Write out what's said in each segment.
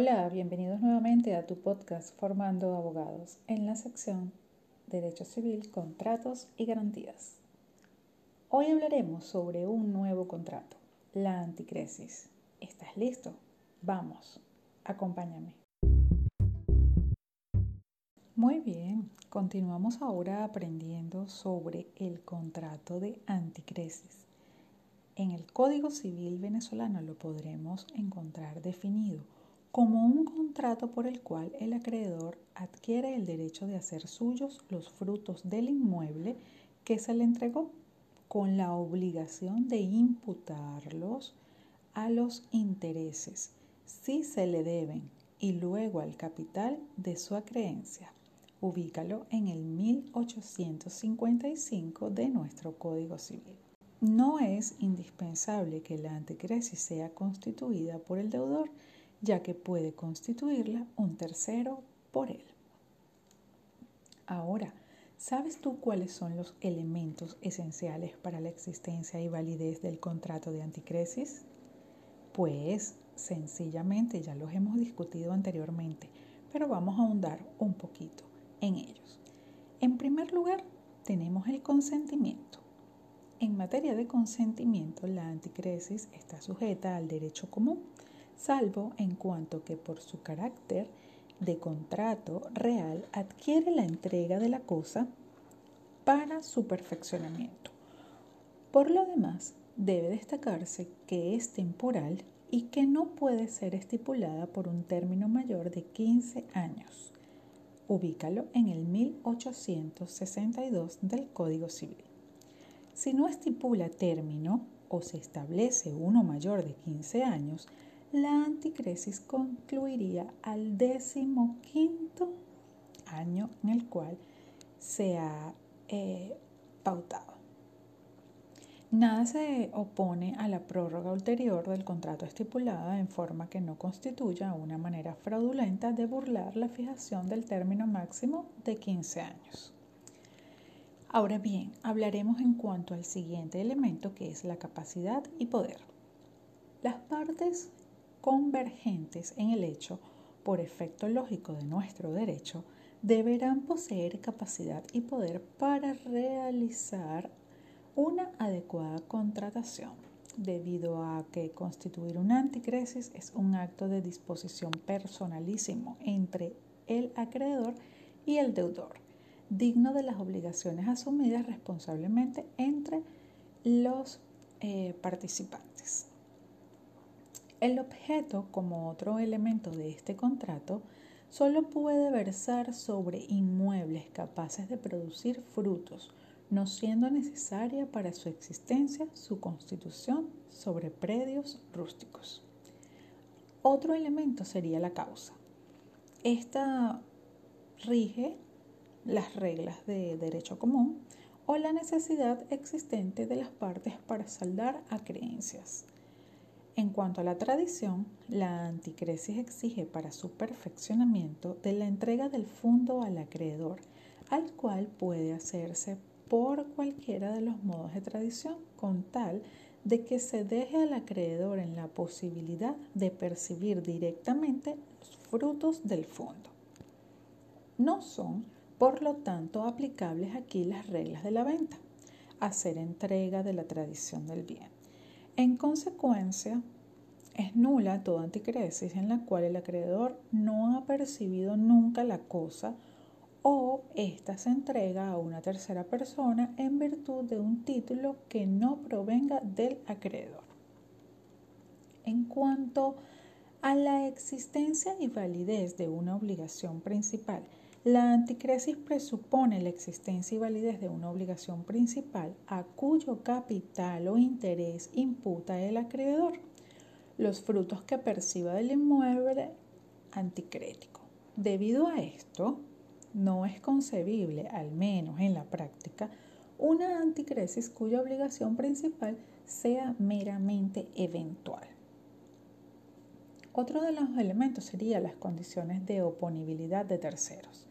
Hola, bienvenidos nuevamente a tu podcast Formando Abogados en la sección Derecho Civil, Contratos y Garantías. Hoy hablaremos sobre un nuevo contrato, la anticresis. ¿Estás listo? Vamos, acompáñame. Muy bien, continuamos ahora aprendiendo sobre el contrato de anticresis. En el Código Civil venezolano lo podremos encontrar definido como un contrato por el cual el acreedor adquiere el derecho de hacer suyos los frutos del inmueble que se le entregó con la obligación de imputarlos a los intereses si se le deben y luego al capital de su acreencia. Ubícalo en el 1855 de nuestro Código Civil. No es indispensable que la anticresis sea constituida por el deudor, ya que puede constituirla un tercero por él. Ahora, ¿sabes tú cuáles son los elementos esenciales para la existencia y validez del contrato de anticresis? Pues sencillamente ya los hemos discutido anteriormente, pero vamos a ahondar un poquito en ellos. En primer lugar, tenemos el consentimiento. En materia de consentimiento, la anticresis está sujeta al derecho común salvo en cuanto que por su carácter de contrato real adquiere la entrega de la cosa para su perfeccionamiento. Por lo demás, debe destacarse que es temporal y que no puede ser estipulada por un término mayor de 15 años. Ubícalo en el 1862 del Código Civil. Si no estipula término o se establece uno mayor de 15 años, la anticresis concluiría al decimoquinto año en el cual se ha eh, pautado. Nada se opone a la prórroga ulterior del contrato estipulada en forma que no constituya una manera fraudulenta de burlar la fijación del término máximo de 15 años. Ahora bien, hablaremos en cuanto al siguiente elemento que es la capacidad y poder. Las partes convergentes en el hecho, por efecto lógico de nuestro derecho, deberán poseer capacidad y poder para realizar una adecuada contratación, debido a que constituir una anticresis es un acto de disposición personalísimo entre el acreedor y el deudor, digno de las obligaciones asumidas responsablemente entre los eh, participantes. El objeto, como otro elemento de este contrato, solo puede versar sobre inmuebles capaces de producir frutos, no siendo necesaria para su existencia su constitución sobre predios rústicos. Otro elemento sería la causa. Esta rige las reglas de derecho común o la necesidad existente de las partes para saldar a creencias. En cuanto a la tradición, la anticresis exige para su perfeccionamiento de la entrega del fondo al acreedor, al cual puede hacerse por cualquiera de los modos de tradición, con tal de que se deje al acreedor en la posibilidad de percibir directamente los frutos del fondo. No son, por lo tanto, aplicables aquí las reglas de la venta, hacer entrega de la tradición del bien. En consecuencia, es nula toda anticresis en la cual el acreedor no ha percibido nunca la cosa o ésta se entrega a una tercera persona en virtud de un título que no provenga del acreedor. En cuanto a la existencia y validez de una obligación principal, la anticresis presupone la existencia y validez de una obligación principal a cuyo capital o interés imputa el acreedor los frutos que perciba del inmueble anticrético. Debido a esto, no es concebible, al menos en la práctica, una anticresis cuya obligación principal sea meramente eventual. Otro de los elementos sería las condiciones de oponibilidad de terceros.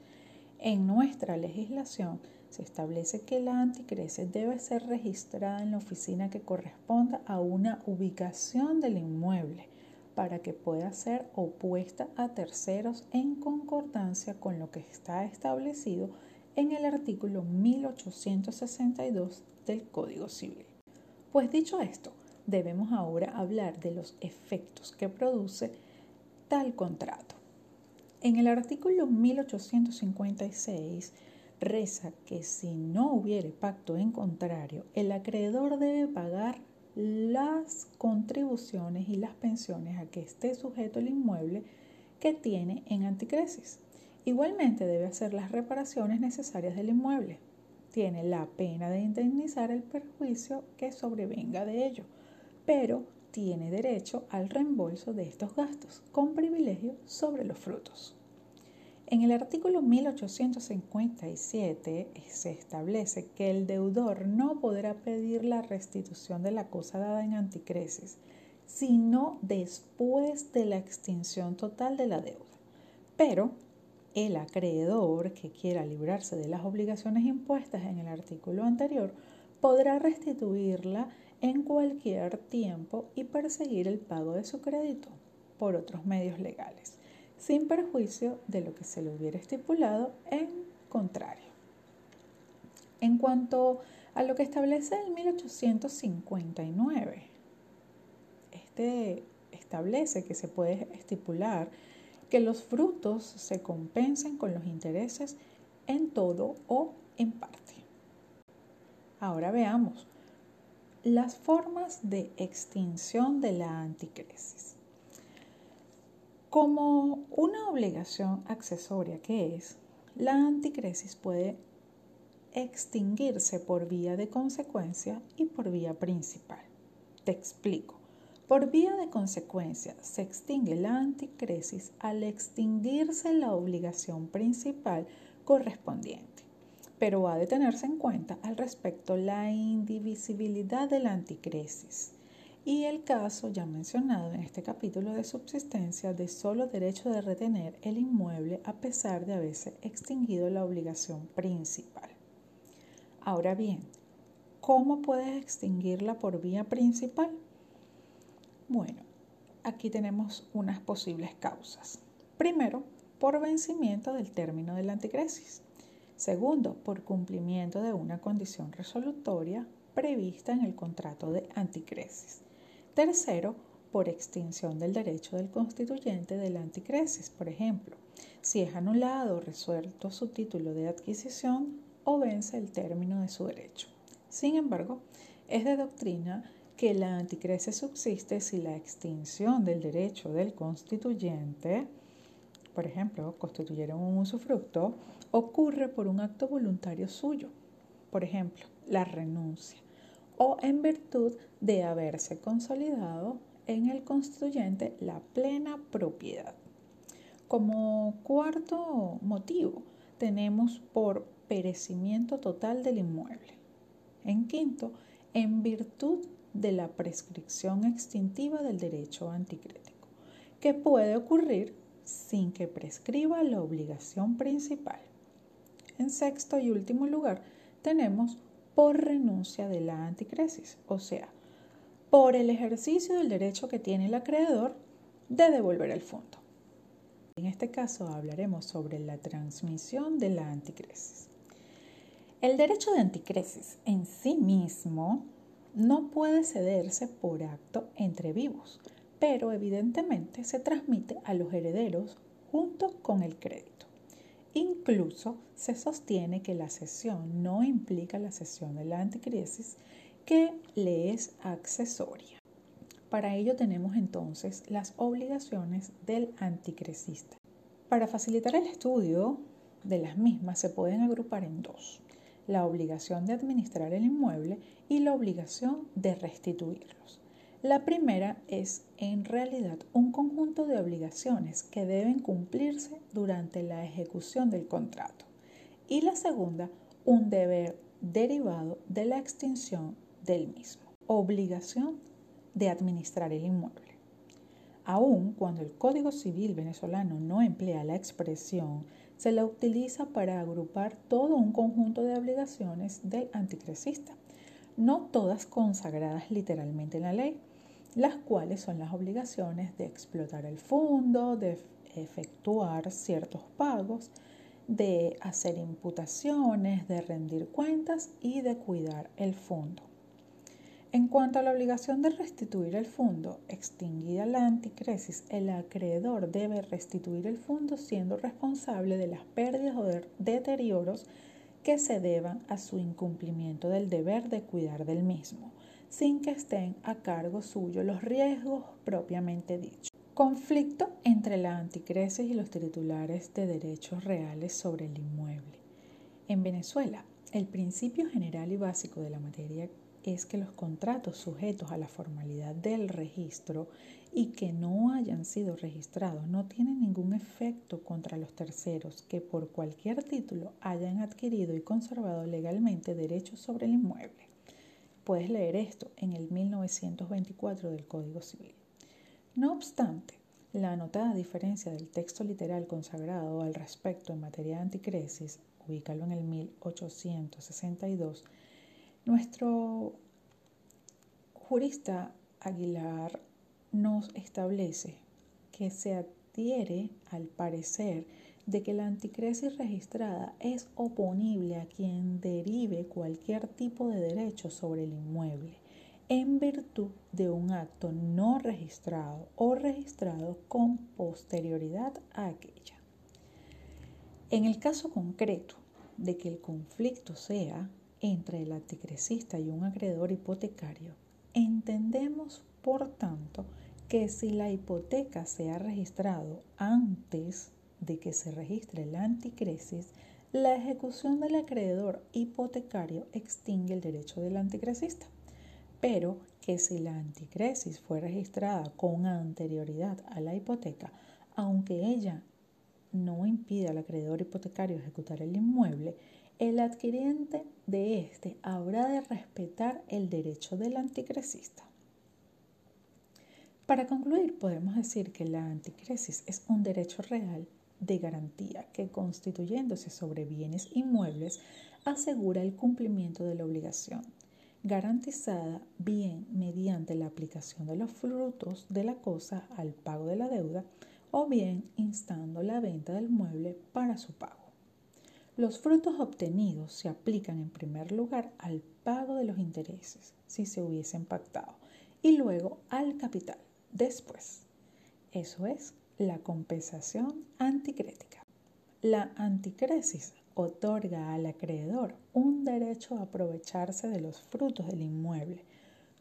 En nuestra legislación se establece que la anticresis debe ser registrada en la oficina que corresponda a una ubicación del inmueble, para que pueda ser opuesta a terceros en concordancia con lo que está establecido en el artículo 1862 del Código Civil. Pues dicho esto, debemos ahora hablar de los efectos que produce tal contrato. En el artículo 1856 reza que si no hubiere pacto en contrario, el acreedor debe pagar las contribuciones y las pensiones a que esté sujeto el inmueble que tiene en anticresis. Igualmente debe hacer las reparaciones necesarias del inmueble. Tiene la pena de indemnizar el perjuicio que sobrevenga de ello, pero tiene derecho al reembolso de estos gastos, con privilegio sobre los frutos. En el artículo 1857 se establece que el deudor no podrá pedir la restitución de la cosa dada en anticresis, sino después de la extinción total de la deuda. Pero el acreedor que quiera librarse de las obligaciones impuestas en el artículo anterior podrá restituirla en cualquier tiempo y perseguir el pago de su crédito por otros medios legales sin perjuicio de lo que se le hubiera estipulado en contrario. En cuanto a lo que establece el 1859, este establece que se puede estipular que los frutos se compensen con los intereses en todo o en parte. Ahora veamos las formas de extinción de la anticresis. Como una obligación accesoria que es, la anticresis puede extinguirse por vía de consecuencia y por vía principal. Te explico. Por vía de consecuencia se extingue la anticresis al extinguirse la obligación principal correspondiente, pero ha de tenerse en cuenta al respecto la indivisibilidad de la anticresis y el caso ya mencionado en este capítulo de subsistencia de solo derecho de retener el inmueble a pesar de haberse extinguido la obligación principal. Ahora bien, ¿cómo puedes extinguirla por vía principal? Bueno, aquí tenemos unas posibles causas. Primero, por vencimiento del término de la anticresis. Segundo, por cumplimiento de una condición resolutoria prevista en el contrato de anticresis. Tercero, por extinción del derecho del constituyente de la anticresis, por ejemplo, si es anulado o resuelto su título de adquisición o vence el término de su derecho. Sin embargo, es de doctrina que la anticresis subsiste si la extinción del derecho del constituyente, por ejemplo, constituyeron un usufructo, ocurre por un acto voluntario suyo, por ejemplo, la renuncia o en virtud de haberse consolidado en el constituyente la plena propiedad. Como cuarto motivo, tenemos por perecimiento total del inmueble. En quinto, en virtud de la prescripción extintiva del derecho anticrético, que puede ocurrir sin que prescriba la obligación principal. En sexto y último lugar, tenemos por renuncia de la anticresis, o sea, por el ejercicio del derecho que tiene el acreedor de devolver el fondo. En este caso hablaremos sobre la transmisión de la anticresis. El derecho de anticresis en sí mismo no puede cederse por acto entre vivos, pero evidentemente se transmite a los herederos junto con el crédito. Incluso se sostiene que la cesión no implica la cesión de la anticrisis, que le es accesoria. Para ello tenemos entonces las obligaciones del anticresista. Para facilitar el estudio de las mismas se pueden agrupar en dos, la obligación de administrar el inmueble y la obligación de restituirlos. La primera es en realidad un conjunto de obligaciones que deben cumplirse durante la ejecución del contrato y la segunda un deber derivado de la extinción del mismo. Obligación de administrar el inmueble. Aun cuando el Código Civil venezolano no emplea la expresión, se la utiliza para agrupar todo un conjunto de obligaciones del anticresista, no todas consagradas literalmente en la ley, las cuales son las obligaciones de explotar el fondo, de efectuar ciertos pagos, de hacer imputaciones, de rendir cuentas y de cuidar el fondo. En cuanto a la obligación de restituir el fondo, extinguida la anticresis, el acreedor debe restituir el fondo siendo responsable de las pérdidas o deterioros que se deban a su incumplimiento del deber de cuidar del mismo, sin que estén a cargo suyo los riesgos propiamente dichos. Conflicto entre la anticresis y los titulares de derechos reales sobre el inmueble. En Venezuela, el principio general y básico de la materia es que los contratos sujetos a la formalidad del registro y que no hayan sido registrados no tienen ningún efecto contra los terceros que por cualquier título hayan adquirido y conservado legalmente derechos sobre el inmueble. Puedes leer esto en el 1924 del Código Civil. No obstante, la anotada diferencia del texto literal consagrado al respecto en materia de anticresis, ubícalo en el 1862, nuestro jurista Aguilar nos establece que se adhiere al parecer de que la anticresis registrada es oponible a quien derive cualquier tipo de derecho sobre el inmueble en virtud de un acto no registrado o registrado con posterioridad a aquella. En el caso concreto de que el conflicto sea entre el anticresista y un acreedor hipotecario, entendemos, por tanto, que si la hipoteca se ha registrado antes de que se registre la anticresis, la ejecución del acreedor hipotecario extingue el derecho del anticresista pero que si la anticresis fue registrada con anterioridad a la hipoteca, aunque ella no impide al acreedor hipotecario ejecutar el inmueble, el adquiriente de éste habrá de respetar el derecho del anticresista. Para concluir, podemos decir que la anticresis es un derecho real de garantía que, constituyéndose sobre bienes inmuebles, asegura el cumplimiento de la obligación garantizada bien mediante la aplicación de los frutos de la cosa al pago de la deuda o bien instando la venta del mueble para su pago. Los frutos obtenidos se aplican en primer lugar al pago de los intereses, si se hubiesen pactado, y luego al capital, después. Eso es la compensación anticrética. La anticresis otorga al acreedor un derecho a aprovecharse de los frutos del inmueble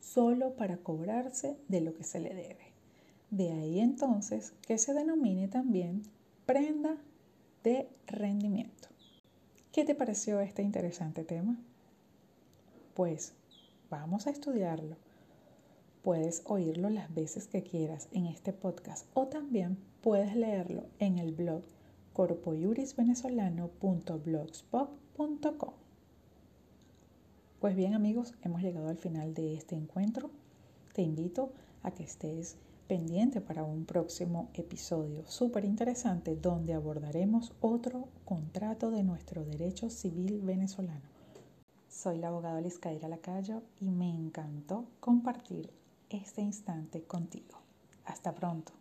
solo para cobrarse de lo que se le debe. De ahí entonces que se denomine también prenda de rendimiento. ¿Qué te pareció este interesante tema? Pues vamos a estudiarlo. Puedes oírlo las veces que quieras en este podcast o también puedes leerlo en el blog corpojurisvenezolano.blogspot.com. Pues bien amigos, hemos llegado al final de este encuentro. Te invito a que estés pendiente para un próximo episodio súper interesante donde abordaremos otro contrato de nuestro derecho civil venezolano. Soy la abogada Lizcaira Lacayo y me encantó compartir este instante contigo. Hasta pronto.